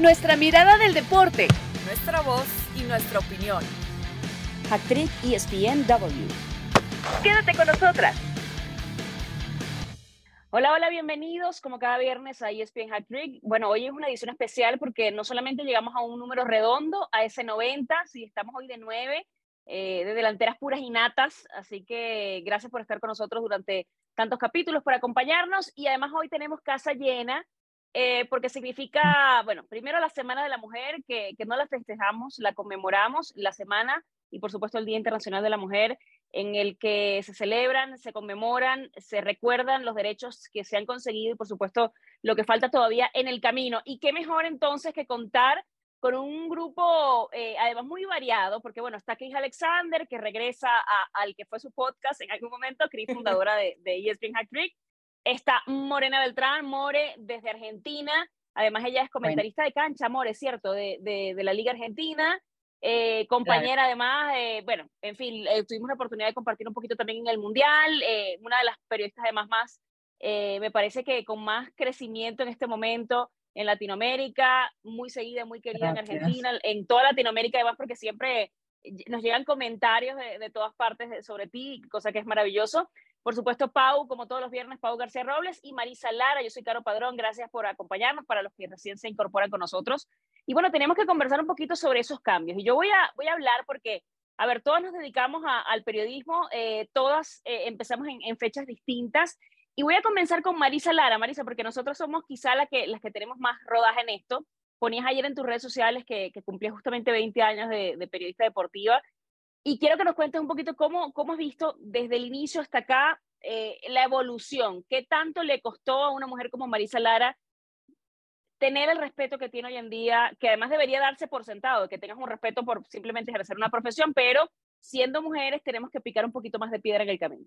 Nuestra mirada del deporte. Nuestra voz y nuestra opinión. Actriz ESPNW. Quédate con nosotras. Hola, hola, bienvenidos como cada viernes a ESPN Hat Bueno, hoy es una edición especial porque no solamente llegamos a un número redondo, a ese 90, si estamos hoy de 9, eh, de delanteras puras y natas, así que gracias por estar con nosotros durante tantos capítulos, por acompañarnos y además hoy tenemos casa llena eh, porque significa, bueno, primero la Semana de la Mujer, que, que no la festejamos, la conmemoramos, la semana y por supuesto el Día Internacional de la Mujer, en el que se celebran, se conmemoran, se recuerdan los derechos que se han conseguido y por supuesto lo que falta todavía en el camino. Y qué mejor entonces que contar con un grupo eh, además muy variado, porque bueno, está Chris Alexander, que regresa al que fue su podcast en algún momento, Chris, fundadora de, de ESPN Hack Trick, Está Morena Beltrán, More, desde Argentina. Además, ella es comentarista de cancha, More, ¿cierto? De, de, la Liga Argentina. Eh, compañera además, bueno, en fin, eh, tuvimos la oportunidad de compartir un poquito también en el Mundial, eh, una de las periodistas además más, me parece que con más crecimiento en este momento en Latinoamérica, muy seguida, muy querida en Argentina, en toda Latinoamérica además porque siempre nos llegan comentarios de, de todas partes sobre ti, cosa que es maravilloso. Por supuesto, Pau, como todos los viernes, Pau García Robles y Marisa Lara. Yo soy Caro Padrón. Gracias por acompañarnos para los que recién se incorporan con nosotros. Y bueno, tenemos que conversar un poquito sobre esos cambios. Y yo voy a, voy a hablar porque, a ver, todas nos dedicamos al periodismo, eh, todas eh, empezamos en, fechas distintas. Y voy a comenzar con Marisa Lara. Marisa, porque nosotros somos quizá la que, las que tenemos más rodaje en esto. Ponías ayer en tus redes sociales que, que cumplías justamente 20 años de, de periodista deportiva y quiero que nos cuentes un poquito cómo, cómo has visto desde el inicio hasta acá eh, la evolución. ¿Qué tanto le costó a una mujer como Marisa Lara tener el respeto que tiene hoy en día, que además debería darse por sentado, que tengas un respeto por simplemente ejercer una profesión, pero siendo mujeres tenemos que picar un poquito más de piedra en el camino?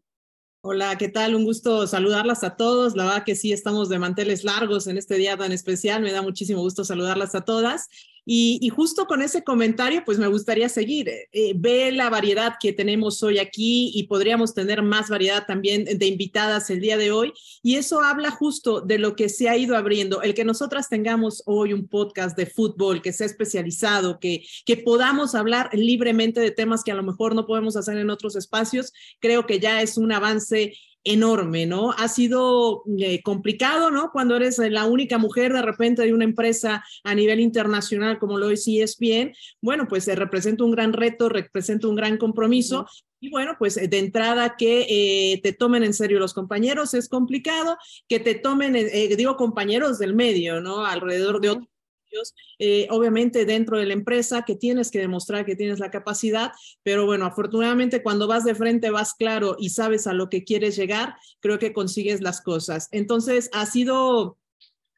Hola, ¿qué tal? Un gusto saludarlas a todos. La verdad que sí, estamos de manteles largos en este día tan especial. Me da muchísimo gusto saludarlas a todas. Y, justo con ese comentario, pues me gustaría seguir. Eh, ve la variedad que tenemos hoy aquí y podríamos tener más variedad también de invitadas el día de hoy. Y eso habla justo de lo que se ha ido abriendo. El que nosotras tengamos hoy un podcast de fútbol que sea especializado, que, que podamos hablar libremente de temas que a lo mejor no podemos hacer en otros espacios, creo que ya es un avance enorme, ¿no? Ha sido eh, complicado, ¿no? Cuando eres la única mujer de repente de una empresa a nivel internacional como lo es ESPN, bueno, pues se representa un gran reto, representa un gran compromiso. Y bueno, pues de entrada que eh, te tomen en serio los compañeros es complicado, que te tomen, eh, digo, compañeros del medio, ¿no? Alrededor de otros eh, obviamente dentro de la empresa que tienes que demostrar que tienes la capacidad, pero bueno, afortunadamente cuando vas de frente vas claro y sabes a lo que quieres llegar, creo que consigues las cosas. Entonces, ha sido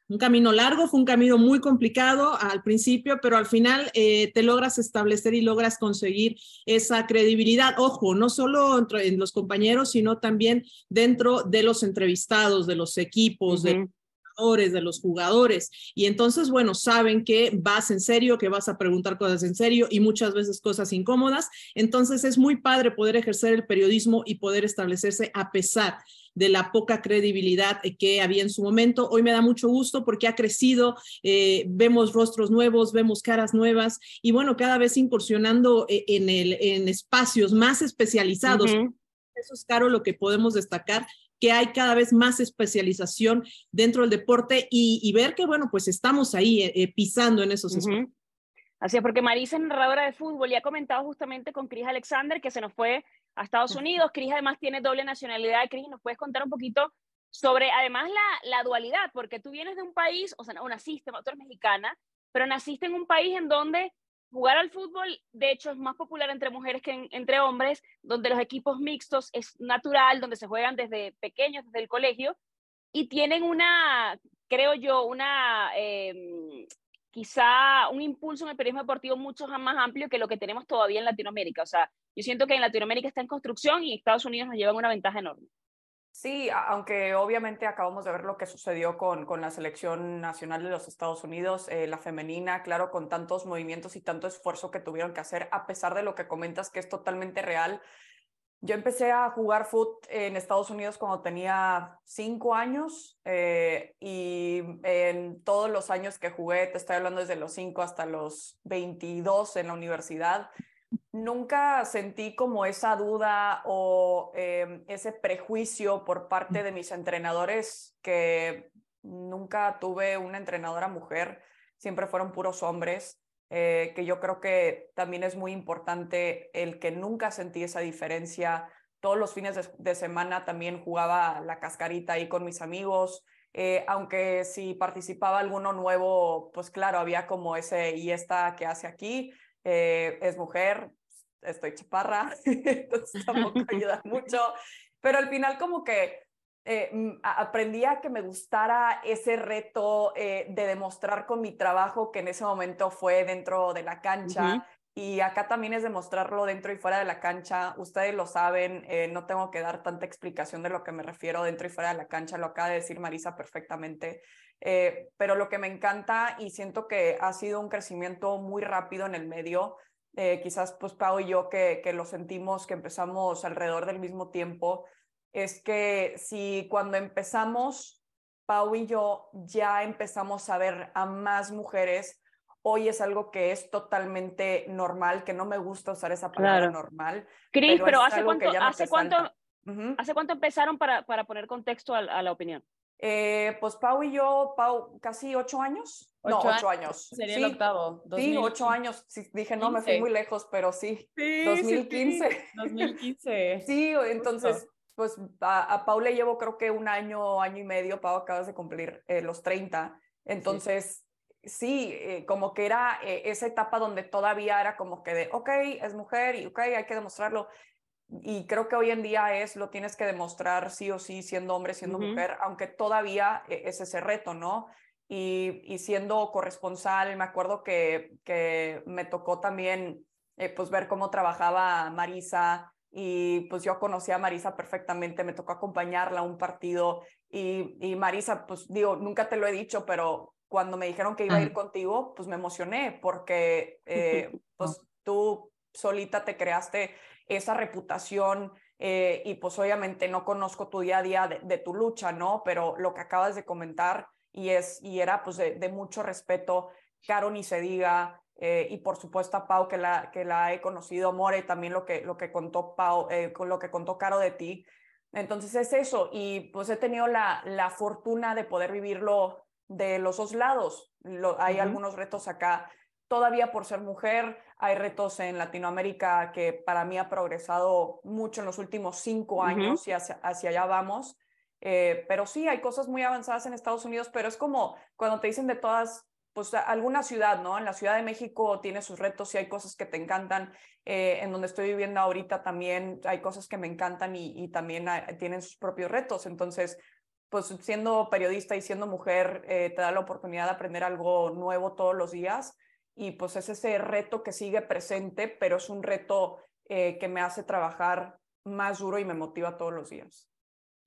un camino largo, fue un camino muy complicado al principio, pero al final eh, te logras establecer y logras conseguir esa credibilidad. Ojo, no solo entre, en los compañeros, sino también dentro de los entrevistados, de los equipos, de de los jugadores. Y entonces, bueno, saben que vas en serio, que vas a preguntar cosas en serio y muchas veces cosas incómodas. Entonces es muy padre poder ejercer el periodismo y poder establecerse a pesar de la poca credibilidad que había en su momento. Hoy me da mucho gusto porque ha crecido, eh, vemos rostros nuevos, vemos caras nuevas y bueno, cada vez incursionando eh, en, el, en espacios más especializados. Eso es caro lo que podemos destacar que hay cada vez más especialización dentro del deporte y, ver que, bueno, pues estamos ahí eh, eh, pisando en esos espacios. Así es, porque Marisa es narradora de fútbol y ha comentado justamente con Cris Alexander que se nos fue a Estados Unidos. Cris además tiene doble nacionalidad. Cris, ¿nos puedes contar un poquito sobre además la, la, dualidad? Porque tú vienes de un país, o sea, no naciste, tú eres mexicana, pero naciste en un país en donde jugar al fútbol, de hecho, es más popular entre mujeres que entre hombres, donde los equipos mixtos es natural, donde se juegan desde pequeños, desde el colegio, y tienen una, creo yo, una, em, quizá un impulso en el periodismo deportivo mucho más amplio que lo que tenemos todavía en Latinoamérica. O sea, yo siento que en Latinoamérica está en construcción y Estados Unidos nos llevan una ventaja enorme. Sí, aunque obviamente acabamos de ver lo que sucedió con, con la selección nacional de los Estados Unidos, eh, la femenina, claro, con tantos movimientos y tanto esfuerzo que tuvieron que hacer, a pesar de lo que comentas que es totalmente real. Yo empecé a jugar foot en Estados Unidos cuando tenía cinco años eh, y en todos los años que jugué, te estoy hablando desde los cinco hasta los 22 en la universidad, nunca sentí como esa duda o eh, ese prejuicio por parte de mis entrenadores que nunca tuve una entrenadora mujer, siempre fueron puros hombres. Eh, que yo creo que también es muy importante el que nunca sentí esa diferencia. Todos los fines de, semana también jugaba la cascarita ahí con mis amigos, eh, aunque si participaba alguno nuevo, pues claro, había como ese y esta que hace aquí, eh, es mujer, estoy chaparra, entonces tampoco ayuda mucho, pero al final como que eh, mm, aprendí a que me gustara ese reto eh, de demostrar con mi trabajo que en ese momento fue dentro de la cancha. Y acá también es demostrarlo dentro y fuera de la cancha. Ustedes lo saben, eh, no tengo que dar tanta explicación de lo que me refiero dentro y fuera de la cancha, lo acaba de decir Marisa perfectamente. pero lo que me encanta y siento que ha sido un crecimiento muy rápido en el medio, quizás pues Pau y yo que, que lo sentimos, que empezamos alrededor del mismo tiempo, es que si cuando empezamos, Pau y yo ya empezamos a ver a más mujeres, hoy es algo que es totalmente normal, que no me gusta usar esa palabra normal. Cris, pero, ¿hace, cuánto, ¿hace, cuánto, ¿hace cuánto empezaron para, para poner contexto a, la opinión? Eh, pues Pau y yo, Pau, casi ocho años. no, ocho años. Sería el octavo. Sí, ocho años. dije, no, me fui muy lejos, pero sí. sí 2015. 2015. sí, entonces pues a, a Pau le llevo creo que un año, año y medio, Pau acabas de cumplir eh, los 30, entonces sí, eh, como que era eh, esa etapa donde todavía era como que de, ok, es mujer y ok, hay que demostrarlo. Y creo que hoy en día es, lo tienes que demostrar sí o sí, siendo hombre, siendo mujer, aunque todavía es ese reto, ¿no? Y, y siendo corresponsal, me acuerdo que, que me tocó también pues ver cómo trabajaba Marisa, y pues yo conocí a Marisa perfectamente, me tocó acompañarla a un partido y, y Marisa, pues digo, nunca te lo he dicho, pero cuando me dijeron que iba a ir contigo, pues me emocioné porque eh, pues tú solita te creaste esa reputación eh, y pues obviamente no conozco tu día a día de, tu lucha, ¿no? Pero lo que acabas de comentar y, es, y era pues de, de mucho respeto, Caro ni se diga, eh, y por supuesto a Pau, que la, que la he conocido, More, también lo que, lo que contó Pau, eh, con lo que contó Caro de ti. Entonces es eso, y pues he tenido la, la fortuna de poder vivirlo de los dos lados. hay algunos retos acá, todavía por ser mujer, hay retos en Latinoamérica que para mí ha progresado mucho en los últimos cinco años y hacia, hacia allá vamos. Eh, pero sí, hay cosas muy avanzadas en Estados Unidos, pero es como cuando te dicen de todas pues alguna ciudad, ¿no? En la Ciudad de México tiene sus retos y hay cosas que te encantan. Eh, en donde estoy viviendo ahorita también hay cosas que me encantan y, también tienen sus propios retos. Entonces, pues siendo periodista y siendo mujer, eh, te da la oportunidad de aprender algo nuevo todos los días. Y pues es ese reto que sigue presente, pero es un reto eh, que me hace trabajar más duro y me motiva todos los días.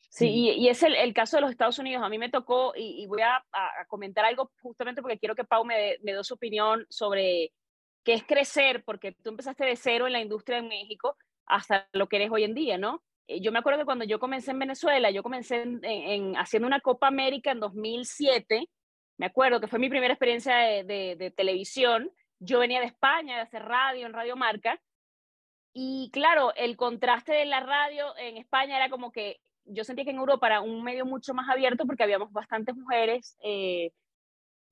Sí, y, es el, el, caso de los Estados Unidos. A mí me tocó, y, voy a, comentar algo justamente porque quiero que Pau me, me dé su opinión sobre qué es crecer, porque tú empezaste de cero en la industria en México hasta lo que eres hoy en día, ¿no? Eh, yo me acuerdo que cuando yo comencé en Venezuela, yo comencé en, haciendo una Copa América en 2007, me acuerdo que fue mi primera experiencia de, televisión. Yo venía de España, de hacer radio en Radio Marca, y claro, el contraste de la radio en España era como que yo sentía que en Europa era un medio mucho más abierto porque habíamos bastantes mujeres. Eh,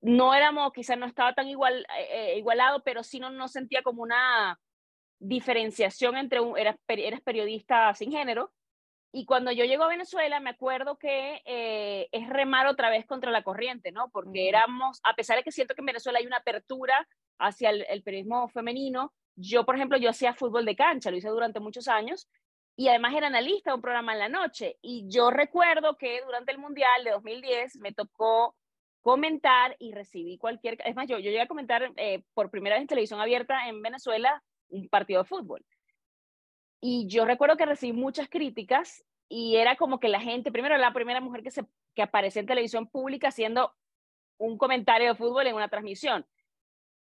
no éramos, quizás no estaba tan eh, eh, igualado, pero sí no, no sentía como una diferenciación entre un, eras periodista sin género. Y cuando yo llego a Venezuela, me acuerdo que es remar otra vez contra la corriente, ¿no? Porque éramos, a pesar de que siento que en Venezuela hay una apertura hacia el, el periodismo femenino, yo, por ejemplo, yo hacía fútbol de cancha, lo hice durante muchos años, y además era analista de un programa en la noche. Y yo recuerdo que durante el Mundial de 2010 me tocó comentar y recibí cualquier... Es más, yo, yo llegué a comentar eh, por primera vez en televisión abierta en Venezuela un partido de fútbol. Y yo recuerdo que recibí muchas críticas y era como que la gente, primero la primera mujer que, se, que aparecía en televisión pública haciendo un comentario de fútbol en una transmisión.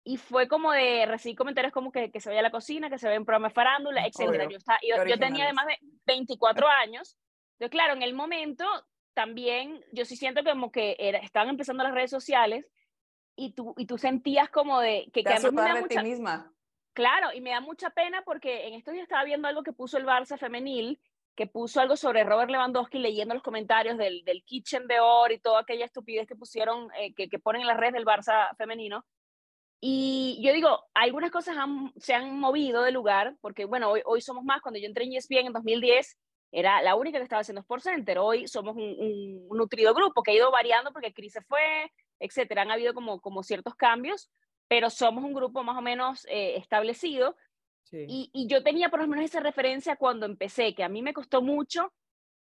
y fue como de recibir comentarios como que, que se vaya a la cocina, que se ve en programa de farándula. Obvio. Yo, estaba- yo, Qué yo tenía además de 24 años. Entonces, claro, en el momento también yo sí siento como que era, estaban empezando las redes sociales y tú, y tú sentías como de que, Te que además de ti misma. Claro, y me da mucha pena porque en estos días estaba viendo algo que puso el Barça femenil, que puso algo sobre Robert Lewandowski leyendo los comentarios del, Kitchen de Or y toda aquella estupidez que pusieron, eh, que, ponen en las redes del Barça femenino. Y yo digo, algunas cosas se han movido de lugar, porque bueno, hoy, somos más. Cuando yo entré en ESPN en 2010, era la única que estaba haciendo Sport Center. Hoy somos un, un- nutrido grupo que ha ido variando porque Cris se fue, etcétera. Han habido como ciertos cambios, pero somos un grupo más o menos eh, establecido. Y, y yo tenía por lo menos esa referencia cuando empecé, que a mí me costó mucho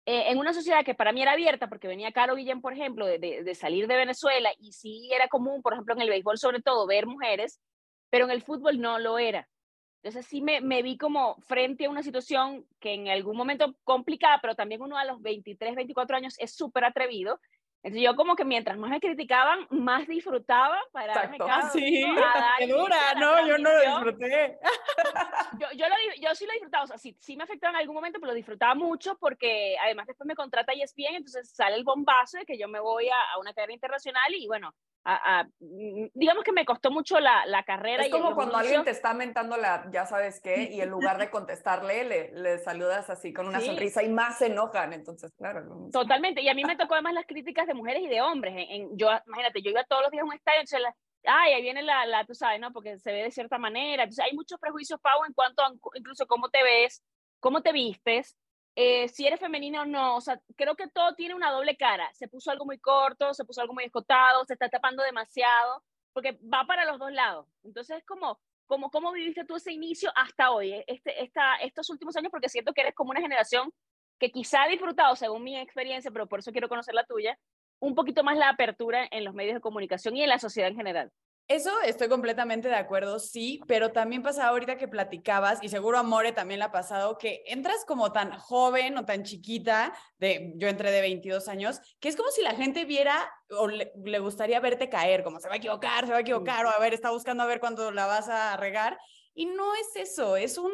eh, en una sociedad que para mí era abierta, porque venía Caro Guillén, por ejemplo, de, de- de salir de Venezuela, y sí era común, por ejemplo, en el béisbol sobre todo, ver mujeres, pero en el fútbol no lo era. Entonces sí me, me vi como frente a una situación que en algún momento complicada, pero también uno a los 23, 24 años es súper atrevido. Entonces yo como que mientras más me criticaban, más disfrutaba para Exacto. Ah, sí, qué dura, no, yo no lo disfruté. yo, yo, lo, yo sí lo disfrutaba, o sea, sí, sí me afectó en algún momento, pero lo disfrutaba mucho porque además después me contrata ESPN, entonces sale el bombazo de que yo me voy a, a una carrera internacional y bueno, a- a- mm, digamos que me costó mucho la, la carrera. Es y como cuando alguien te está mentando la, ya sabes qué, y en lugar de contestarle, le, le saludas así con una Sí. sonrisa y más se enojan. Entonces, claro. mismo. Totalmente, y a mí me tocó además las críticas de mujeres y de hombres. En, en- yo, imagínate, yo iba todos los días a un estadio, entonces, la- ay, ahí viene la, la, tú sabes, ¿no? Porque se ve de cierta manera. Entonces, hay muchos prejuicios, Pau, en cuanto a incluso cómo te ves, cómo te vistes, eh, si eres femenina o no. Creo que todo tiene una doble cara. Se puso algo muy corto, se puso algo muy escotado, se está tapando demasiado, porque va para los dos lados. Entonces, es como, cómo viviste tú ese inicio hasta hoy, eh, este, estos últimos años, porque siento que eres como una generación que quizá ha disfrutado, según mi experiencia, pero por eso quiero conocer la tuya, un poquito más la apertura en los medios de comunicación y en la sociedad en general. Eso estoy completamente de acuerdo, sí, pero también pasaba ahorita que platicabas, y seguro a More también le ha pasado, que entras como tan joven o tan chiquita, de, yo entré de 22 años, que es como si la gente viera o le, le gustaría verte caer, como se va a equivocar, se va a equivocar, o a ver, está buscando a ver cuándo la vas a regar, y no es eso, es un,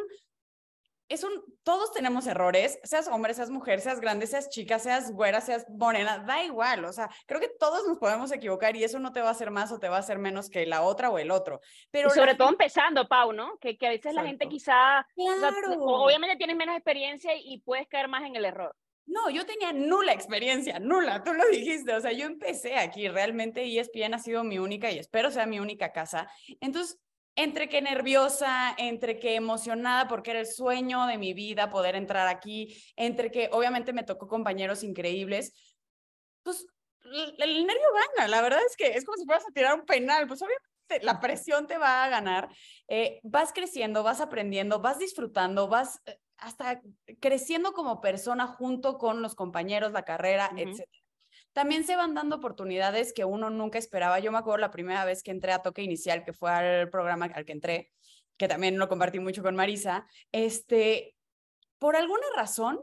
es un, todos tenemos errores, seas hombre, seas mujer, seas grande, seas chica, seas güera, seas morena, da igual, o sea, creo que todos nos podemos equivocar y eso no te va a hacer más o te va a hacer menos que la otra o el otro. Pero y sobre todo gente- empezando, Pau, ¿no? Que, que a veces la gente quizá, o sea, Claro. obviamente tienes menos experiencia y puedes caer más en el error. No, yo tenía nula experiencia, nula, tú lo dijiste, o sea, yo empecé aquí, realmente E ESPN ha sido mi única y espero sea mi única casa. Entonces, entre que nerviosa, entre que emocionada porque era el sueño de mi vida poder entrar aquí, entre que obviamente me tocó compañeros increíbles, pues el, nervio gana, la verdad es que es como si fueras a tirar un penal, pues obviamente la presión te va a ganar, eh, vas creciendo, vas aprendiendo, vas disfrutando, vas eh, hasta creciendo como persona junto con los compañeros, la carrera, Ujú. etc. También se van dando oportunidades que uno nunca esperaba. Yo me acuerdo la primera vez que entré a Toque Inicial, que fue al programa al que entré, que también lo compartí mucho con Marisa, este, por alguna razón,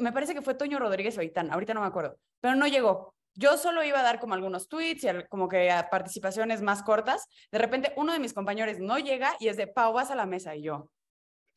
me parece que fue Toño Rodríguez Oitán, ahorita no me acuerdo, pero no llegó. Yo solo iba a dar como algunos tweets y como que a participaciones más cortas. De repente uno de mis compañeros no llega y es de, Pau, vas a la mesa. Y yo,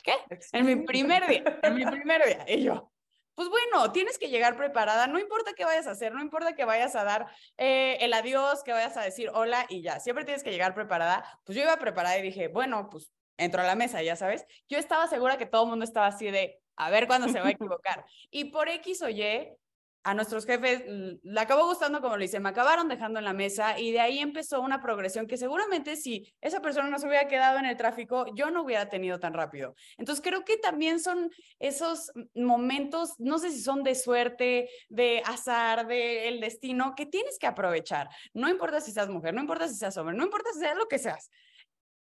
¿qué? En mi primer día, en mi primer día. Y yo, pues bueno, tienes que llegar preparada, no importa qué vayas a hacer, no importa que vayas a dar eh, el adiós, que vayas a decir hola y ya, siempre tienes que llegar preparada. Pues yo iba preparada y dije, bueno, pues entro a la mesa, ya sabes. Yo estaba segura que todo el mundo estaba así de, a ver cuándo se va a equivocar. Y por X o Y, a nuestros jefes le acabó gustando como lo hice, me acabaron dejando en la mesa y de ahí empezó una progresión que seguramente si esa persona no se hubiera quedado en el tráfico, yo no hubiera tenido tan rápido. Entonces creo que también son esos momentos, no sé si son de suerte, de azar, de el destino, que tienes que aprovechar. No importa si seas mujer, no importa si seas hombre, no importa si seas lo que seas.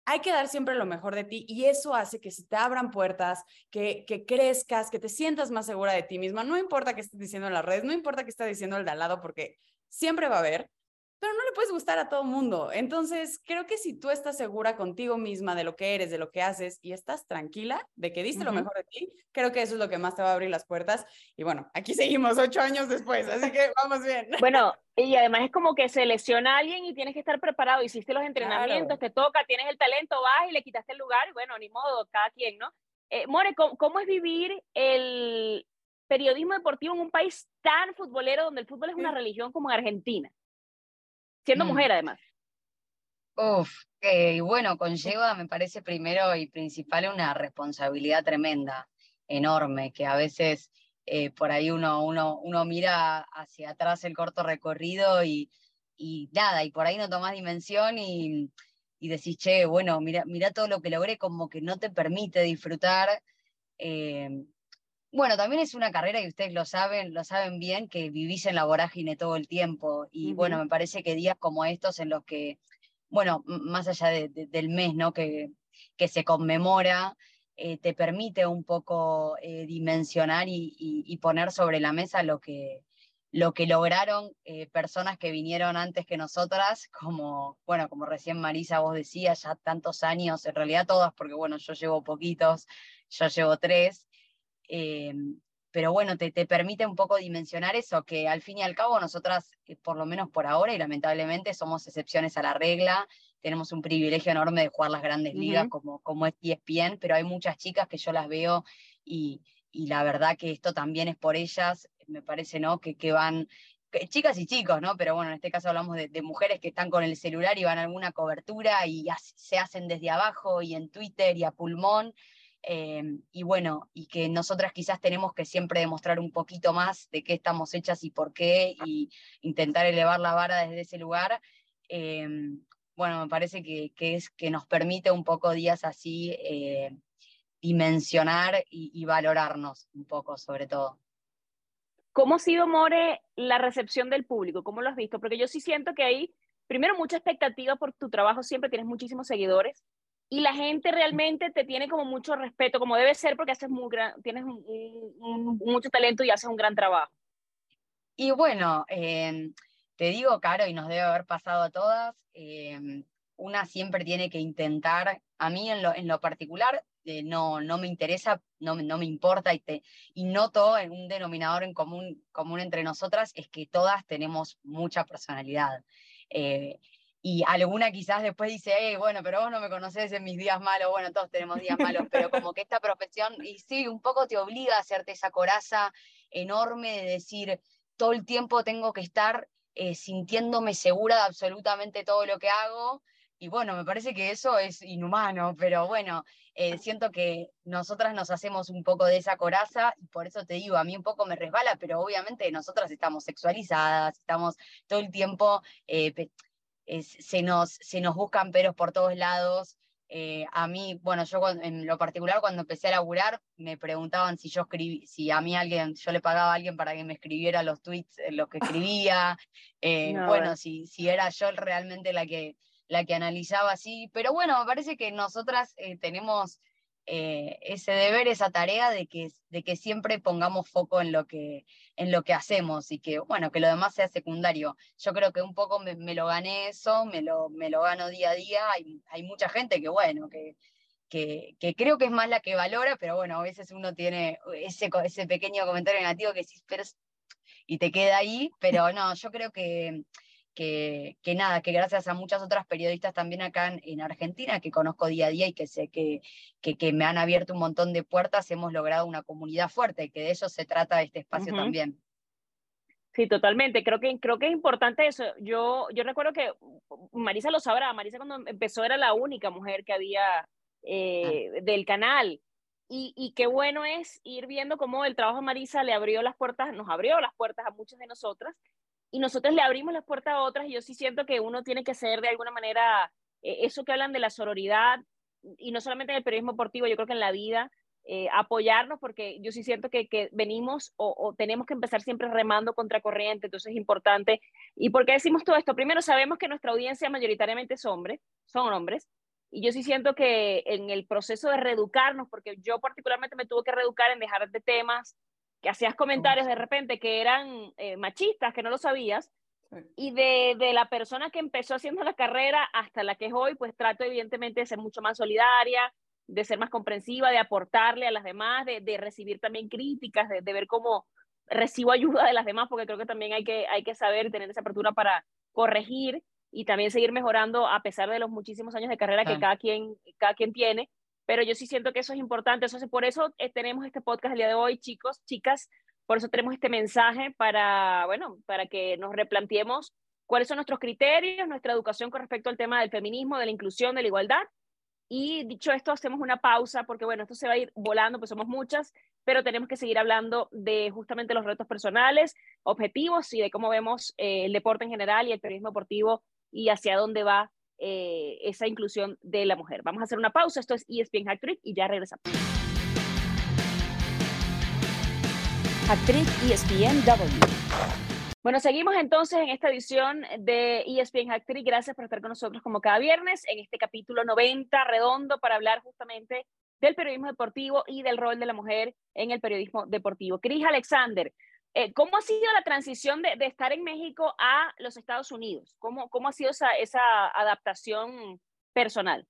Hay que dar siempre lo mejor de ti y eso hace que se te abran puertas, que, que crezcas, que te sientas más segura de ti misma. No importa qué estés diciendo en las redes, no importa qué estés diciendo el de al lado, porque siempre va a haber. Pero no le puedes gustar a todo mundo. Entonces, creo que si tú estás segura contigo misma de lo que eres, de lo que haces y estás tranquila de que diste lo mejor de ti, creo que eso es lo que más te va a abrir las puertas. Y bueno, aquí seguimos ocho años después, así que vamos bien. Bueno, y además es como que selecciona a alguien y tienes que estar preparado. Hiciste los entrenamientos, te toca, tienes el talento, vas y le quitaste el lugar. Y bueno, ni modo, cada quien, ¿no? Eh, More, ¿cómo, es vivir el periodismo deportivo en un país tan futbolero donde el fútbol es una religión como en Argentina? Siendo mm. mujer además. Uf, eh, bueno, conlleva, me parece primero y principal una responsabilidad tremenda, enorme, que a veces eh, por ahí uno, uno, uno mira hacia atrás el corto recorrido y, y nada, y por ahí no tomas dimensión y, y decís, che, bueno, mira, mira todo lo que logré, como que no te permite disfrutar. Eh, bueno, también es una carrera y ustedes lo saben, lo saben bien, que vivís en la vorágine todo el tiempo. Y bueno, me parece que días como estos en los que, bueno, más allá del mes, ¿no? Que, que se conmemora, eh, te permite un poco eh, dimensionar y, poner sobre la mesa lo que, lo que lograron eh, personas que vinieron antes que nosotras, como, bueno, como recién Marisa vos decías, ya tantos años, en realidad todas, porque bueno, yo llevo poquitos, yo llevo tres, eh, pero bueno, te, te, permite un poco dimensionar eso, que al fin y al cabo nosotras, eh, por lo menos por ahora y lamentablemente, somos excepciones a la regla, tenemos un privilegio enorme de jugar las grandes ligas como, como es ESPN, pero hay muchas chicas que yo las veo y, y la verdad que esto también es por ellas, me parece, ¿no? Que, que van, chicas y chicos, ¿no? Pero bueno, en este caso hablamos de, de, mujeres que están con el celular y van a alguna cobertura y se hacen desde abajo y en Twitter y a pulmón. Em, y bueno, y que nosotras quizás tenemos que siempre demostrar un poquito más de qué estamos hechas y por qué, y intentar elevar la vara desde ese lugar. Em, bueno, me parece que, que, es, que nos permite un poco días así eh, dimensionar y, y valorarnos un poco, sobre todo. ¿Cómo ha sido, More, la recepción del público? ¿Cómo lo has visto? Porque yo sí siento que hay, primero, mucha expectativa por tu trabajo, siempre tienes muchísimos seguidores, y la gente realmente te tiene como mucho respeto, como debe ser porque haces muy gran, tienes mucho talento y haces un gran trabajo. Y bueno, em, te digo, Caro, y nos debe haber pasado a todas, em, una siempre tiene que intentar, a mí en lo, en lo particular, eh, no, no me interesa, no, no me importa y, te, y noto en un denominador en común, común entre nosotras es que todas tenemos mucha personalidad. Eh, y alguna quizás después dice, hey, bueno, pero vos no me conoces en mis días malos, bueno, todos tenemos días malos, pero como que esta profesión, y sí, un poco te obliga a hacerte esa coraza enorme de decir, todo el tiempo tengo que estar eh, sintiéndome segura de absolutamente todo lo que hago, y bueno, me parece que eso es inhumano, pero bueno, eh, siento que nosotras nos hacemos un poco de esa coraza y por eso te digo, a mí un poco me resbala, pero obviamente nosotras estamos sexualizadas, estamos todo el tiempo... Eh, se, nos, se nos buscan peros por todos lados. Eh, a mí, bueno, yo en lo particular cuando empecé a laburar me preguntaban si yo escribí, si a mí alguien, yo le pagaba a alguien para que me escribiera los tweets, eh, lo que escribía, eh, bueno, si, si era yo realmente la que, la que analizaba así, pero bueno, me parece que nosotras tenemos eh, ese deber, esa tarea de que, de que siempre pongamos foco en lo, que, en lo que hacemos y que, bueno, que lo demás sea secundario. Yo creo que un poco me, lo gané eso, me lo, me lo gano día a día. Hay, hay mucha gente que, bueno, que, que, creo que es más la que valora, pero bueno, a veces uno tiene ese, ese pequeño comentario negativo que sí, pero, y te queda ahí, pero no, yo creo que que, nada, que gracias a muchas otras periodistas también acá en, Argentina, que conozco día a día y que sé que, que, me han abierto un montón de puertas, hemos logrado una comunidad fuerte y que de eso se trata este espacio también. Sí, totalmente. Creo que, creo que es importante eso. Yo, yo recuerdo que Marisa lo sabrá. Marisa cuando empezó era la única mujer que había eh, ah. del canal. Y, y, qué bueno es ir viendo cómo el trabajo de Marisa le abrió las puertas, nos abrió las puertas a muchas de nosotras y nosotros le abrimos las puertas a otras y yo sí siento que uno tiene que ser de alguna manera eh, eso que hablan de la sororidad y no solamente en el periodismo deportivo, yo creo que en la vida, eh, apoyarnos porque yo sí siento que, que venimos o, tenemos que empezar siempre remando contra corriente, entonces es importante. ¿Y por qué decimos todo esto? Primero, sabemos que nuestra audiencia mayoritariamente es hombre, son hombres, y yo sí siento que en el proceso de reeducarnos, porque yo particularmente me tuve que reeducar en dejar de temas que hacías comentarios de repente que eran eh, machistas, que no lo sabías, Y de, de, la persona que empezó haciendo la carrera hasta la que es hoy, pues trato evidentemente de ser mucho más solidaria, de ser más comprensiva, de aportarle a las demás, de, de recibir también críticas, de, de, ver cómo recibo ayuda de las demás, porque creo que también hay que, hay que saber tener esa apertura para corregir y también seguir mejorando a pesar de los muchísimos años de carrera que cada quien, cada quien tiene. Pero yo sí siento que eso es importante. Eso, por eso eh, tenemos este podcast el día de hoy, chicos, chicas. Por eso tenemos este mensaje para, bueno, para que nos replanteemos cuáles son nuestros criterios, nuestra educación con respecto al tema del feminismo, de la inclusión, de la igualdad. Y dicho esto, hacemos una pausa porque, bueno, esto se va a ir volando, pues somos muchas, pero tenemos que seguir hablando de justamente los retos personales, objetivos y de cómo vemos eh, el deporte en general y el periodismo deportivo y hacia dónde va eh, esa inclusión de la mujer. Vamos a hacer una pausa, esto es ESPN Hack y ya regresamos. Hack ESPN W. Bueno, seguimos entonces en esta edición de ESPN Hack Gracias por estar con nosotros como cada viernes en este capítulo 90 redondo para hablar justamente del periodismo deportivo y del rol de la mujer en el periodismo deportivo. Cris Alexander, eh, ¿cómo ha sido la transición de, de, estar en México a los Estados Unidos? ¿Cómo, cómo ha sido esa, esa adaptación personal?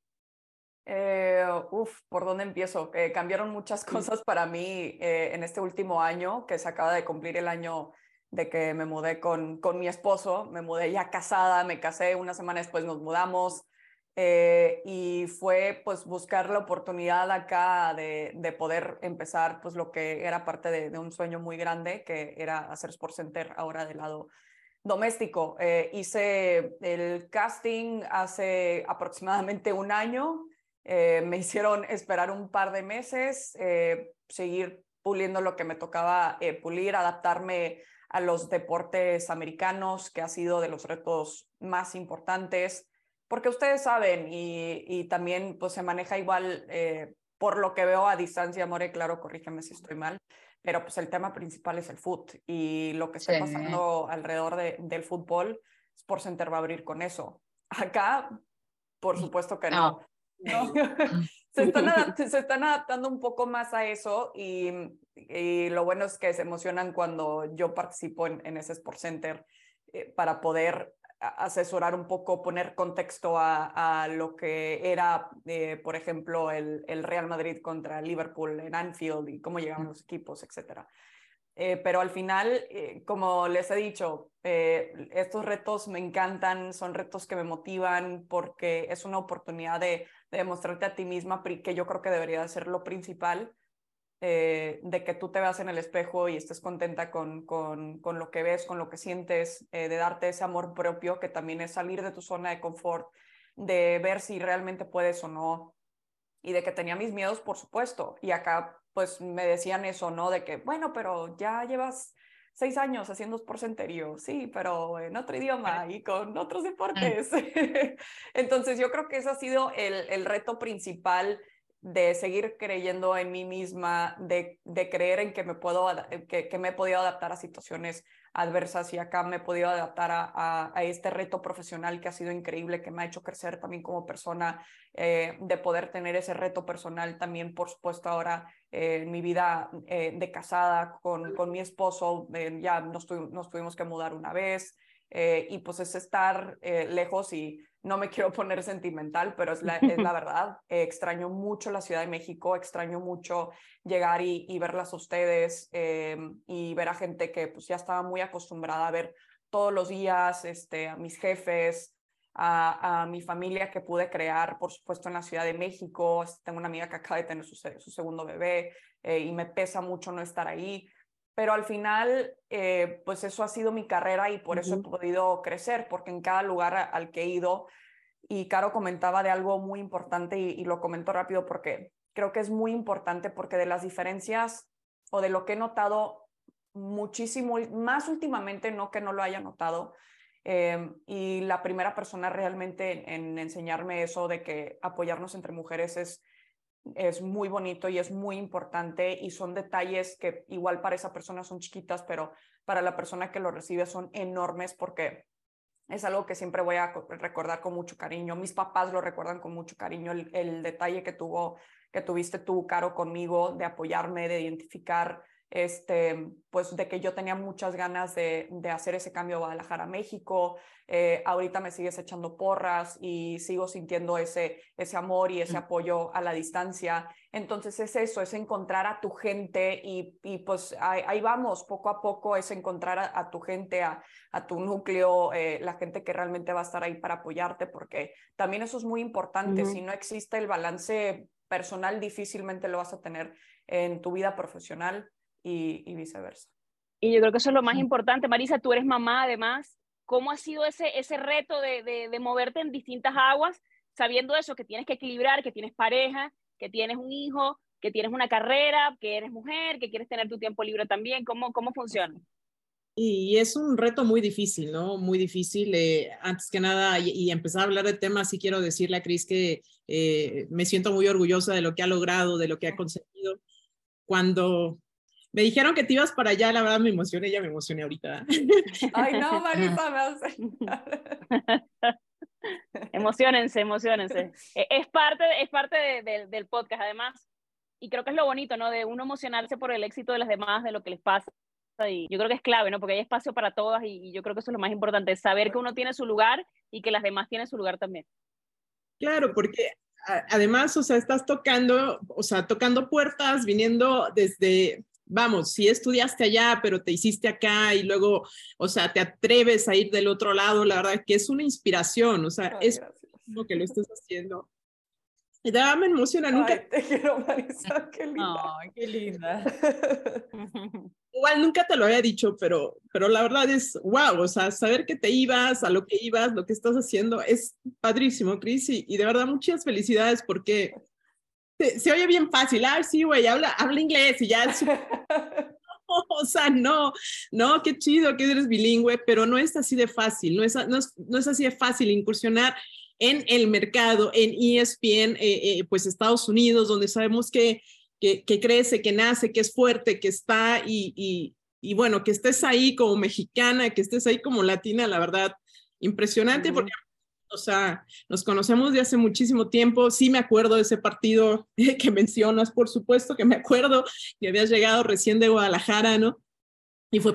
Eh, uf, ¿por dónde empiezo? Eh, cambiaron muchas cosas para mí eh, en este último año, que se acaba de cumplir el año de que me mudé con, con mi esposo, me mudé ya casada, me casé, una semana después nos mudamos, eh, y fue pues buscar la oportunidad acá de, de, poder empezar pues lo que era parte de, un sueño muy grande que era hacer Sports Center ahora del lado doméstico. Eh, hice el casting hace aproximadamente un año, eh, me hicieron esperar un par de meses, eh, seguir puliendo lo que me tocaba pulir, adaptarme a los deportes americanos, que ha sido de los retos más importantes porque ustedes saben y, y también pues se maneja igual eh, por lo que veo a distancia, More, claro, corrígeme si estoy mal, pero pues el tema principal es el foot y lo que está sí. pasando alrededor de, del fútbol, Sports Center va a abrir con eso. Acá, por supuesto que no. no. se, están se, están adaptando un poco más a eso y, y, lo bueno es que se emocionan cuando yo participo en, en ese Sports Center eh, para poder asesorar un poco, poner contexto a, a lo que era, eh, por ejemplo, el, el, Real Madrid contra Liverpool en Anfield y cómo llegaban los equipos, etc. Eh, pero al final, eh, como les he dicho, eh, estos retos me encantan, son retos que me motivan porque es una oportunidad de, de demostrarte a ti misma, que yo creo que debería ser lo principal eh, de que tú te veas en el espejo y estés contenta con, con, con lo que ves, con lo que sientes, eh, de darte ese amor propio, que también es salir de tu zona de confort, de ver si realmente puedes o no, y de que tenía mis miedos, por supuesto, y acá pues me decían eso, ¿no? De que, bueno, pero ya llevas seis años haciendo sportcenterio, sí, pero en otro idioma y con otros deportes. Entonces yo creo que ese ha sido el, el reto principal de seguir creyendo en mí misma, de, de creer en que me, puedo, que, que, me he podido adaptar a situaciones adversas y acá me he podido adaptar a, a, este reto profesional que ha sido increíble, que me ha hecho crecer también como persona, eh, de poder tener ese reto personal también, por supuesto, ahora eh, en mi vida eh, de casada con, con mi esposo, eh, ya nos, tu, nos, tuvimos que mudar una vez. Eh, y pues es estar eh, lejos y no me quiero poner sentimental, pero es la, es la verdad. Eh, extraño mucho la Ciudad de México, extraño mucho llegar y, y verlas a ustedes y ver a gente que pues ya estaba muy acostumbrada a ver todos los días, este, a mis jefes, a, a, mi familia que pude crear, por supuesto, en la Ciudad de México. Tengo una amiga que acaba de tener su, su segundo bebé y me pesa mucho no estar ahí pero al final, eh, pues eso ha sido mi carrera y por uh -huh. eso he podido crecer, porque en cada lugar al que he ido, y Caro comentaba de algo muy importante y, y, lo comento rápido porque creo que es muy importante porque de las diferencias o de lo que he notado muchísimo, más últimamente, no que no lo haya notado, eh, y la primera persona realmente en, en enseñarme eso de que apoyarnos entre mujeres es es muy bonito y es muy importante y son detalles que igual para esa persona son chiquitas, pero para la persona que lo recibe son enormes porque es algo que siempre voy a recordar con mucho cariño. Mis papás lo recuerdan con mucho cariño, el, detalle que tuvo, que tuviste tú, Caro, conmigo, de apoyarme, de identificar este, pues de que yo tenía muchas ganas de, de hacer ese cambio a Guadalajara, México. Eh, ahorita me sigues echando porras y sigo sintiendo ese, ese amor y ese apoyo a la distancia. Entonces es eso, es encontrar a tu gente y, y pues ahí, vamos, poco a poco es encontrar a, tu gente, a, a tu núcleo, eh, la gente que realmente va a estar ahí para apoyarte, porque también eso es muy importante. Si no existe el balance personal, difícilmente lo vas a tener en tu vida profesional y, y viceversa. Y yo creo que eso es lo más importante. Marisa, tú eres mamá además. ¿Cómo ha sido ese, ese reto de, de, de moverte en distintas aguas, sabiendo eso, que tienes que equilibrar, que tienes pareja, que tienes un hijo, que tienes una carrera, que eres mujer, que quieres tener tu tiempo libre también? ¿Cómo, cómo funciona? Y es un reto muy difícil, ¿no? Muy difícil. Eh, antes que nada, y, empezar a hablar de temas, sí quiero decirle a Cris que eh, me siento muy orgullosa de lo que ha logrado, de lo que ha conseguido. Cuando me dijeron que te ibas para allá, la verdad me emocioné, ya me emocioné ahorita. Ay, no, Marisa, Emocionense, emocionense. E, es parte, es parte del podcast, además. Y creo que es lo bonito, ¿no? De uno emocionarse por el éxito de las demás, de lo que les pasa. Y yo creo que es clave, ¿no? Porque hay espacio para todas y, y yo creo que eso es lo más importante, saber que uno tiene su lugar y que las demás tienen su lugar también. Claro, porque además, o sea, estás tocando, o sea, tocando puertas, viniendo desde, vamos, si estudiaste allá, pero te hiciste acá y luego, o sea, te atreves a ir del otro lado, la verdad que es una inspiración, o sea, es lo que lo estés haciendo. Y ya me emociona nunca. Ay, te quiero, Marisa, qué linda. Ay, qué linda. Igual nunca te lo había dicho, pero, pero la verdad es, wow, o sea, saber que te ibas, a lo que ibas, lo que estás haciendo, es padrísimo, Cris, y, y de verdad muchas felicidades porque se, oye bien fácil, ah, sí, güey, habla, habla inglés y ya es... o sea, no, no, qué chido que eres bilingüe, pero no es así de fácil, no es, no es, no es así de fácil incursionar en el mercado, en ESPN, eh, eh, pues Estados Unidos, donde sabemos que, que, crece, que nace, que es fuerte, que está y, y, y, bueno, que estés ahí como mexicana, que estés ahí como latina, la verdad, impresionante, porque o sea, nos conocemos de hace muchísimo tiempo. Sí me acuerdo de ese partido que mencionas, por supuesto que me acuerdo que habías llegado recién de Guadalajara, ¿no? Y fue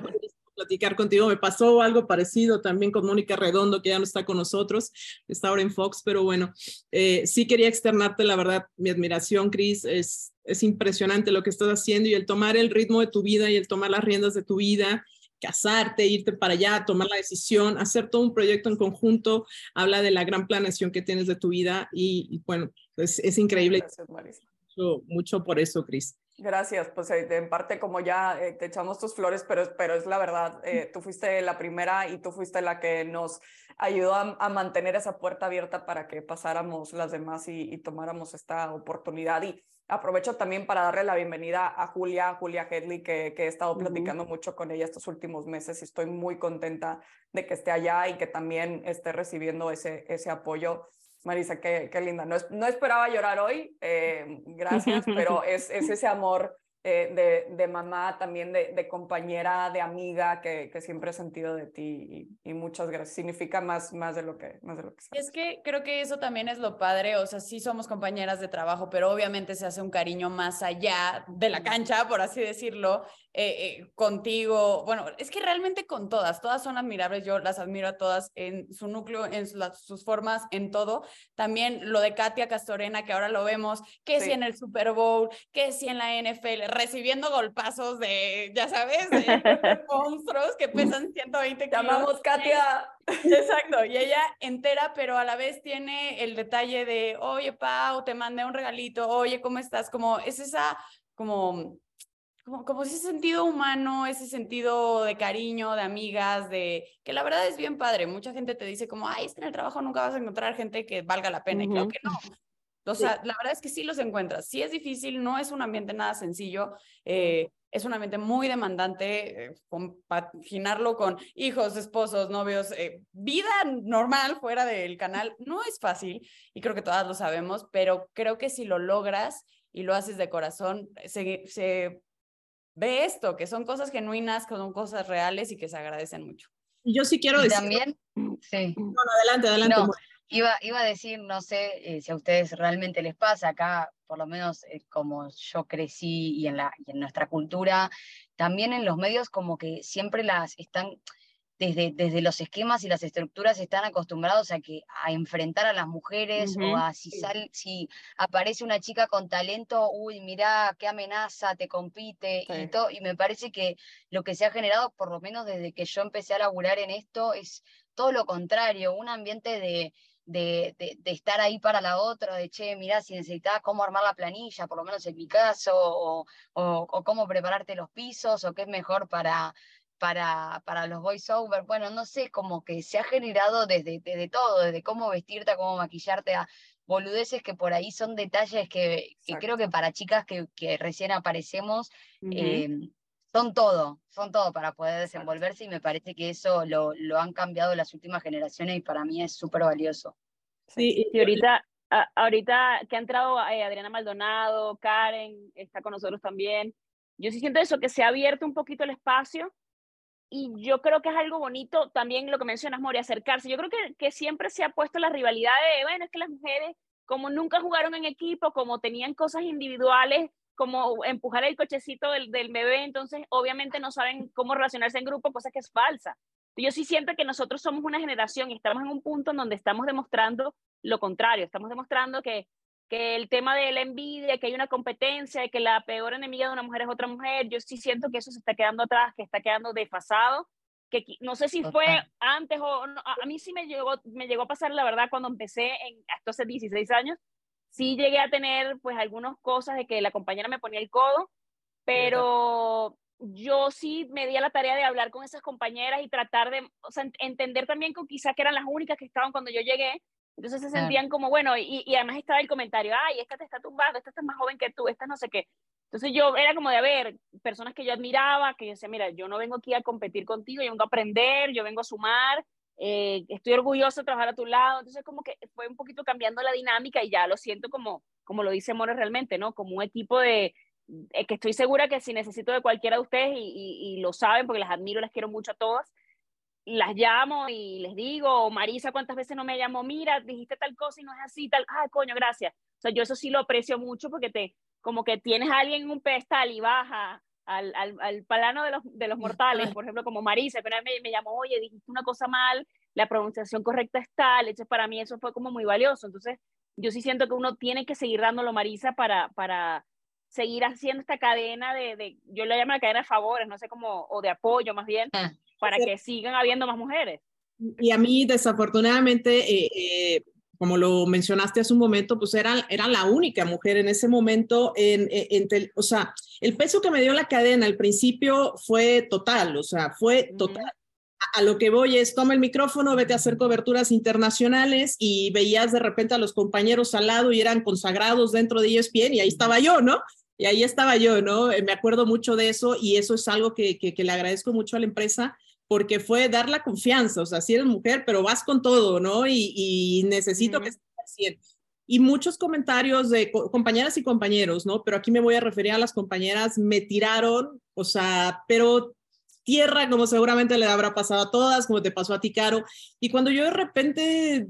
platicar contigo. Me pasó algo parecido también con Mónica Redondo, que ya no está con nosotros, está ahora en Fox, pero bueno, eh, sí quería externarte, la verdad, mi admiración, Cris. Es, es impresionante lo que estás haciendo y el tomar el ritmo de tu vida y el tomar las riendas de tu vida casarte, irte para allá, tomar la decisión, hacer todo un proyecto en conjunto, habla de la gran planeación que tienes de tu vida y, bueno, es, es increíble. Gracias, Marisa. Mucho, mucho por eso, Cris. Gracias, pues eh, en parte como ya eh, te echamos tus flores, pero, pero es la verdad, eh, tú fuiste la primera y tú fuiste la que nos ayudó a, mantener esa puerta abierta para que pasáramos las demás y, y tomáramos esta oportunidad. Y Aprovecho también para darle la bienvenida a Julia, Julia Hedley, que, he estado platicando mucho con ella estos últimos meses y estoy muy contenta de que esté allá y que también esté recibiendo ese, ese apoyo. Marisa, qué, qué linda. No, no esperaba llorar hoy, eh, gracias, pero es, es ese amor eh, de, de, mamá, también de, de, compañera, de amiga que, que, siempre he sentido de ti y, y, muchas gracias. Significa más, más, de lo que, más de lo que Es que creo que eso también es lo padre, o sea, sí somos compañeras de trabajo, pero obviamente se hace un cariño más allá de la cancha, por así decirlo, eh, eh, contigo, bueno, es que realmente con todas, todas son admirables, yo las admiro a todas en su núcleo, en sus formas, en todo. También lo de Katia Castorena, que ahora lo vemos, que si en el Super Bowl, que si en la NFL, recibiendo golpazos de, ya sabes, de monstruos que pesan 120 kilos. Llamamos Katia. Exacto, y ella entera, pero a la vez tiene el detalle de, oye, Pau, te mandé un regalito, oye, ¿cómo estás? Como es esa, como como, como ese sentido humano, ese sentido de cariño, de amigas, de que la verdad es bien padre. Mucha gente te dice como, ay, es que en el trabajo nunca vas a encontrar gente que valga la pena. Y creo que no. O sea, la verdad es que sí los encuentras. Sí es difícil, no es un ambiente nada sencillo. Eh, es un ambiente muy demandante, eh, compaginarlo con hijos, esposos, novios, eh, vida normal fuera del canal, no es fácil y creo que todas lo sabemos, pero creo que si lo logras y lo haces de corazón, se, se ve esto, que son cosas genuinas, que son cosas reales y que se agradecen mucho. Yo sí quiero decir. También, sí. Bueno, adelante, adelante. Iba, iba a decir, no sé eh, si a ustedes realmente les pasa, acá por lo menos eh, como yo crecí y en, la, y en nuestra cultura, también en los medios como que siempre las están, desde, desde los esquemas y las estructuras están acostumbrados a, que, a enfrentar a las mujeres o a si, sal, si aparece una chica con talento, uy, mirá, qué amenaza, te compite y todo. Y me parece que lo que se ha generado, por lo menos desde que yo empecé a laburar en esto, es todo lo contrario, un ambiente de, de, de, estar ahí para la otra, de che, mirá, si necesitas cómo armar la planilla, por lo menos en mi caso, o, o, o cómo prepararte los pisos, o qué es mejor para, para, para los voiceover, bueno, no sé, como que se ha generado desde, desde todo, desde cómo vestirte, a cómo maquillarte, a boludeces que por ahí son detalles que, que creo que para chicas que, que recién aparecemos eh, son todo, son todo para poder desenvolverse y me parece que eso lo, lo han cambiado las últimas generaciones y para mí es súper valioso. Sí, y ahorita, ahorita que ha entrado eh, Adriana Maldonado, Karen, está con nosotros también. Yo sí siento eso, que se ha abierto un poquito el espacio y yo creo que es algo bonito también lo que mencionas, Mori, acercarse. Yo creo que, que siempre se ha puesto la rivalidad de, bueno, es que las mujeres, como nunca jugaron en equipo, como tenían cosas individuales, como empujar el cochecito del, del bebé, entonces obviamente no saben cómo relacionarse en grupo, cosa que es falsa. Yo sí siento que nosotros somos una generación y estamos en un punto en donde estamos demostrando lo contrario, estamos demostrando que que el tema de la envidia, que hay una competencia, que la peor enemiga de una mujer es otra mujer, yo sí siento que eso se está quedando atrás, que está quedando desfasado, que no sé si fue antes o a mí sí me llegó, me llegó a pasar la verdad cuando empecé en, hasta hace 16 años, sí llegué a tener pues algunas cosas de que la compañera me ponía el codo, pero yo sí me di a la tarea de hablar con esas compañeras y tratar de, o sea, entender también que quizá que eran las únicas que estaban cuando yo llegué, entonces se sentían como, bueno, y, y, además estaba el comentario, ay, esta te está tumbando, esta está más joven que tú, esta no sé qué. Entonces yo era como de, a ver, personas que yo admiraba, que yo decía, mira, yo no vengo aquí a competir contigo, yo vengo a aprender, yo vengo a sumar, eh, estoy orgulloso de trabajar a tu lado. Entonces como que fue un poquito cambiando la dinámica y ya lo siento como, como lo dice More realmente, ¿no? Como un equipo de, eh, que estoy segura que si necesito de cualquiera de ustedes y, y, y, lo saben porque las admiro, las quiero mucho a todas, las llamo y les digo, Marisa, ¿cuántas veces no me llamó? Mira, dijiste tal cosa y no es así, tal, ah, coño, gracias. O sea, yo eso sí lo aprecio mucho porque te, como que tienes a alguien en un pedestal y baja al, al, al plano de los, de los mortales, por ejemplo, como Marisa, que una vez me, me, llamó, oye, dijiste una cosa mal, la pronunciación correcta es tal, entonces para mí eso fue como muy valioso. Entonces, yo sí siento que uno tiene que seguir dándolo, Marisa, para, para seguir haciendo esta cadena de, de yo le llamo la cadena de favores, no sé cómo, o de apoyo más bien, ah para que sigan habiendo más mujeres. Y a mí, desafortunadamente, eh, eh, como lo mencionaste hace un momento, pues era, era la única mujer en ese momento. En, en, en, o sea, el peso que me dio la cadena al principio fue total, o sea, fue total. A, a lo que voy es, toma el micrófono, vete a hacer coberturas internacionales y veías de repente a los compañeros al lado y eran consagrados dentro de ESPN y ahí estaba yo, ¿no? Y ahí estaba yo, ¿no? Me acuerdo mucho de eso y eso es algo que, que, que le agradezco mucho a la empresa porque fue dar la confianza, o sea, si eres mujer, pero vas con todo, ¿no? Y, y necesito uh -huh. que estés haciendo. Y muchos comentarios de co compañeras y compañeros, ¿no? Pero aquí me voy a referir a las compañeras, me tiraron, o sea, pero tierra, como seguramente le habrá pasado a todas, como te pasó a ti, Caro. Y cuando yo de repente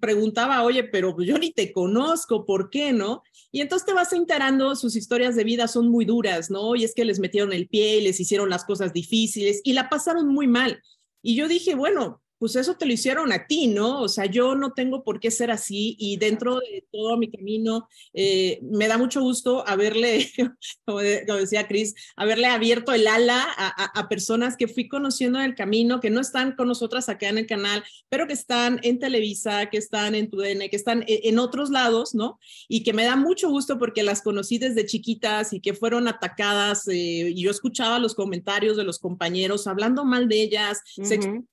preguntaba, oye, pero yo ni te conozco, ¿por qué no? Y entonces te vas enterando, sus historias de vida son muy duras, ¿no? Y es que les metieron el pie y les hicieron las cosas difíciles y la pasaron muy mal. Y yo dije, bueno, pues eso te lo hicieron a ti, ¿no? O sea, yo no tengo por qué ser así y dentro de todo mi camino eh, me da mucho gusto haberle, como, de, como decía Cris, haberle abierto el ala a, a, a, personas que fui conociendo en el camino, que no están con nosotras acá en el canal, pero que están en Televisa, que están en TUDN, que están en, en otros lados, ¿no? Y que me da mucho gusto porque las conocí desde chiquitas y que fueron atacadas eh, y yo escuchaba los comentarios de los compañeros hablando mal de ellas, uh -huh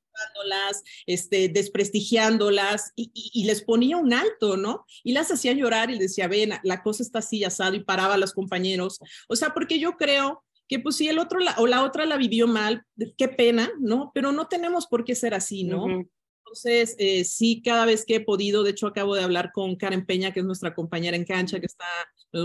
este, desprestigiándolas y, les ponía un alto, ¿no? Y las hacía llorar y decía, ven, la cosa está así, asado, y paraba a los compañeros. O sea, porque yo creo que pues si el otro la, o la otra la vivió mal, qué pena, ¿no? Pero no tenemos por qué ser así, ¿no? Entonces, eh, sí, cada vez que he podido, de hecho acabo de hablar con Karen Peña, que es nuestra compañera en cancha, que está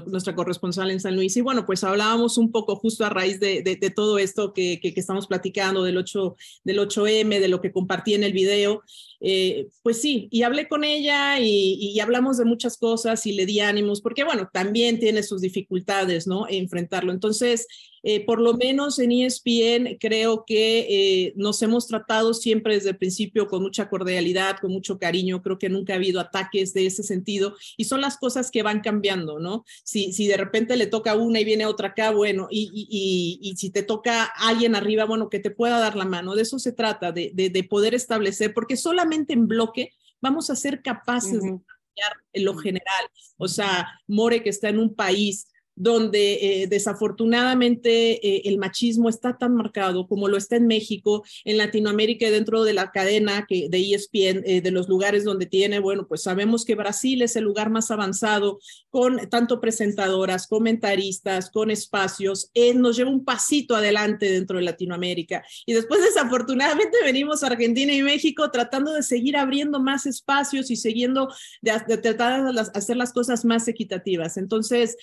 nuestra corresponsal en San Luis, y bueno, pues hablábamos un poco justo a raíz de, todo esto que, que, que, estamos platicando, del, 8, del 8M, de lo que compartí en el video, eh, pues sí, y hablé con ella y, y, hablamos de muchas cosas y le di ánimos, porque bueno, también tiene sus dificultades, ¿no? Enfrentarlo. Entonces, eh, por lo menos en ESPN creo que eh, nos hemos tratado siempre desde el principio con mucha cordialidad, con mucho cariño, creo que nunca ha habido ataques de ese sentido y son las cosas que van cambiando, ¿no? Si, si de repente le toca una y viene otra acá, bueno, y, y, y, si te toca alguien arriba, bueno, que te pueda dar la mano, de eso se trata, de, de, de poder establecer, porque solamente en bloque vamos a ser capaces uh -huh. de cambiar en lo general. O sea, More que está en un país donde eh, desafortunadamente eh, el machismo está tan marcado como lo está en México, en Latinoamérica y dentro de la cadena que, de ESPN, eh, de los lugares donde tiene, bueno, pues sabemos que Brasil es el lugar más avanzado con tanto presentadoras, comentaristas, con espacios, nos lleva un pasito adelante dentro de Latinoamérica. Y después desafortunadamente venimos a Argentina y México tratando de seguir abriendo más espacios y siguiendo de, de tratar de hacer las cosas más equitativas. Entonces,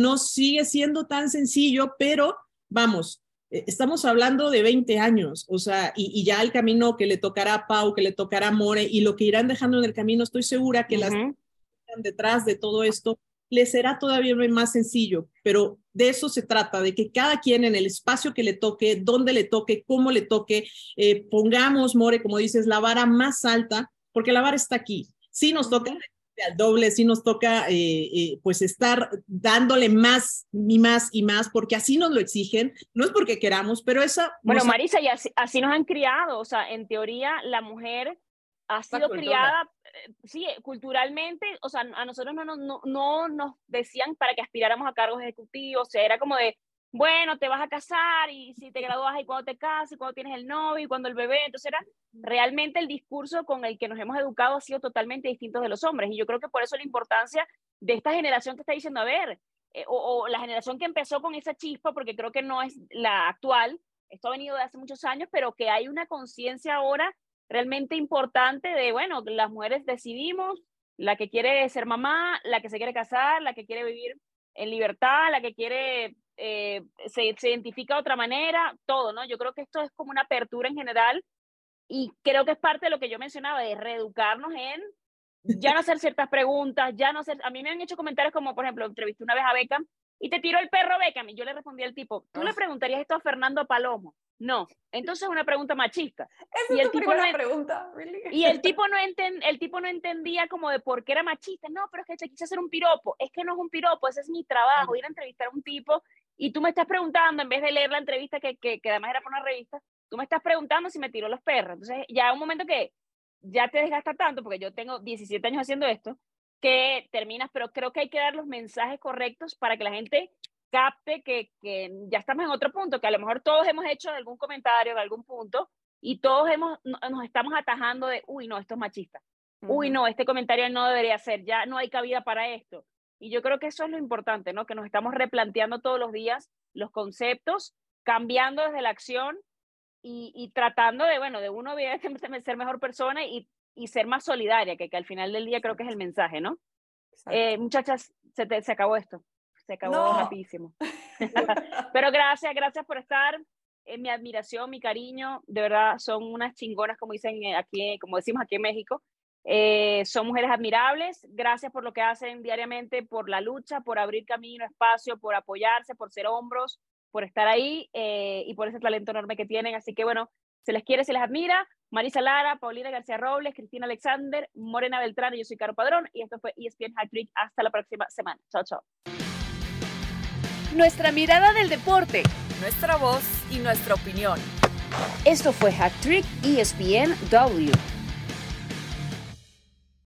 no sigue siendo tan sencillo, pero vamos, eh, estamos hablando de 20 años, o sea, y, y, ya el camino que le tocará a Pau, que le tocará a More y lo que irán dejando en el camino, estoy segura que uh -huh. las detrás de todo esto les será todavía más sencillo, pero de eso se trata, de que cada quien en el espacio que le toque, dónde le toque, cómo le toque, eh, pongamos, More, como dices, la vara más alta, porque la vara está aquí. Sí nos toca al doble, sí nos toca eh, eh, pues estar dándole más y más y más, porque así nos lo exigen, no es porque queramos, pero esa... Bueno, Marisa, y así, así, nos han criado, o sea, en teoría la mujer ha sido criada, eh, sí, culturalmente, o sea, a nosotros no, no, no, no nos decían para que aspiráramos a cargos ejecutivos, o sea, era como de, bueno, te vas a casar y si te gradúas y cuando te casas y cuando tienes el novio y cuando el bebé. Entonces era realmente el discurso con el que nos hemos educado ha sido totalmente distinto de los hombres. Y yo creo que por eso la importancia de esta generación que está diciendo, a ver, eh, o, o, la generación que empezó con esa chispa, porque creo que no es la actual, esto ha venido de hace muchos años, pero que hay una conciencia ahora realmente importante de, bueno, las mujeres decidimos, la que quiere ser mamá, la que se quiere casar, la que quiere vivir en libertad, la que quiere eh, se, se, identifica de otra manera, todo, ¿no? Yo creo que esto es como una apertura en general y creo que es parte de lo que yo mencionaba, de reeducarnos en ya no hacer ciertas preguntas, ya no hacer, a mí me han hecho comentarios como, por ejemplo, entrevisté una vez a Beckham y te tiró el perro Beckham y yo le respondí al tipo, ¿tú le preguntarías esto a Fernando Palomo? No, entonces es una pregunta machista. Esa y el es tu tipo no pregunta, really? Y el tipo, no enten, el tipo no entendía como de por qué era machista. No, pero es que te quise hacer un piropo. Es que no es un piropo, ese es mi trabajo, ir a entrevistar a un tipo y tú me estás preguntando, en vez de leer la entrevista que, que, que además era por una revista, tú me estás preguntando si me tiró los perros. Entonces ya un momento que ya te desgasta tanto, porque yo tengo 17 años haciendo esto, que terminas, pero creo que hay que dar los mensajes correctos para que la gente capte que, que, ya estamos en otro punto, que a lo mejor todos hemos hecho algún comentario en algún punto y todos hemos, nos estamos atajando de, uy, no, esto es machista. Uh -huh. Uy, no, este comentario no debería ser, ya no hay cabida para esto. Y yo creo que eso es lo importante, ¿no? Que nos estamos replanteando todos los días los conceptos, cambiando desde la acción y, y tratando de, bueno, de uno ser mejor persona y, y ser más solidaria, que, que, al final del día creo que es el mensaje, ¿no? Eh, muchachas, se, te, se acabó esto se acabó no. rapidísimo. Pero gracias, gracias por estar. Eh, mi admiración, mi cariño, de verdad son unas chingonas, como dicen aquí, como decimos aquí en México. Eh, son mujeres admirables. Gracias por lo que hacen diariamente, por la lucha, por abrir camino, espacio, por apoyarse, por ser hombros, por estar ahí eh, y por ese talento enorme que tienen. Así que bueno, se les quiere, se les admira. Marisa Lara, Paulina García Robles, Cristina Alexander, Morena Beltrán y yo soy Caro Padrón. Y esto fue ESPN Hat Trick. Hasta la próxima semana. Chao, chao. Nuestra mirada del deporte, nuestra voz y nuestra opinión. Esto fue Hat Trick ESPN W.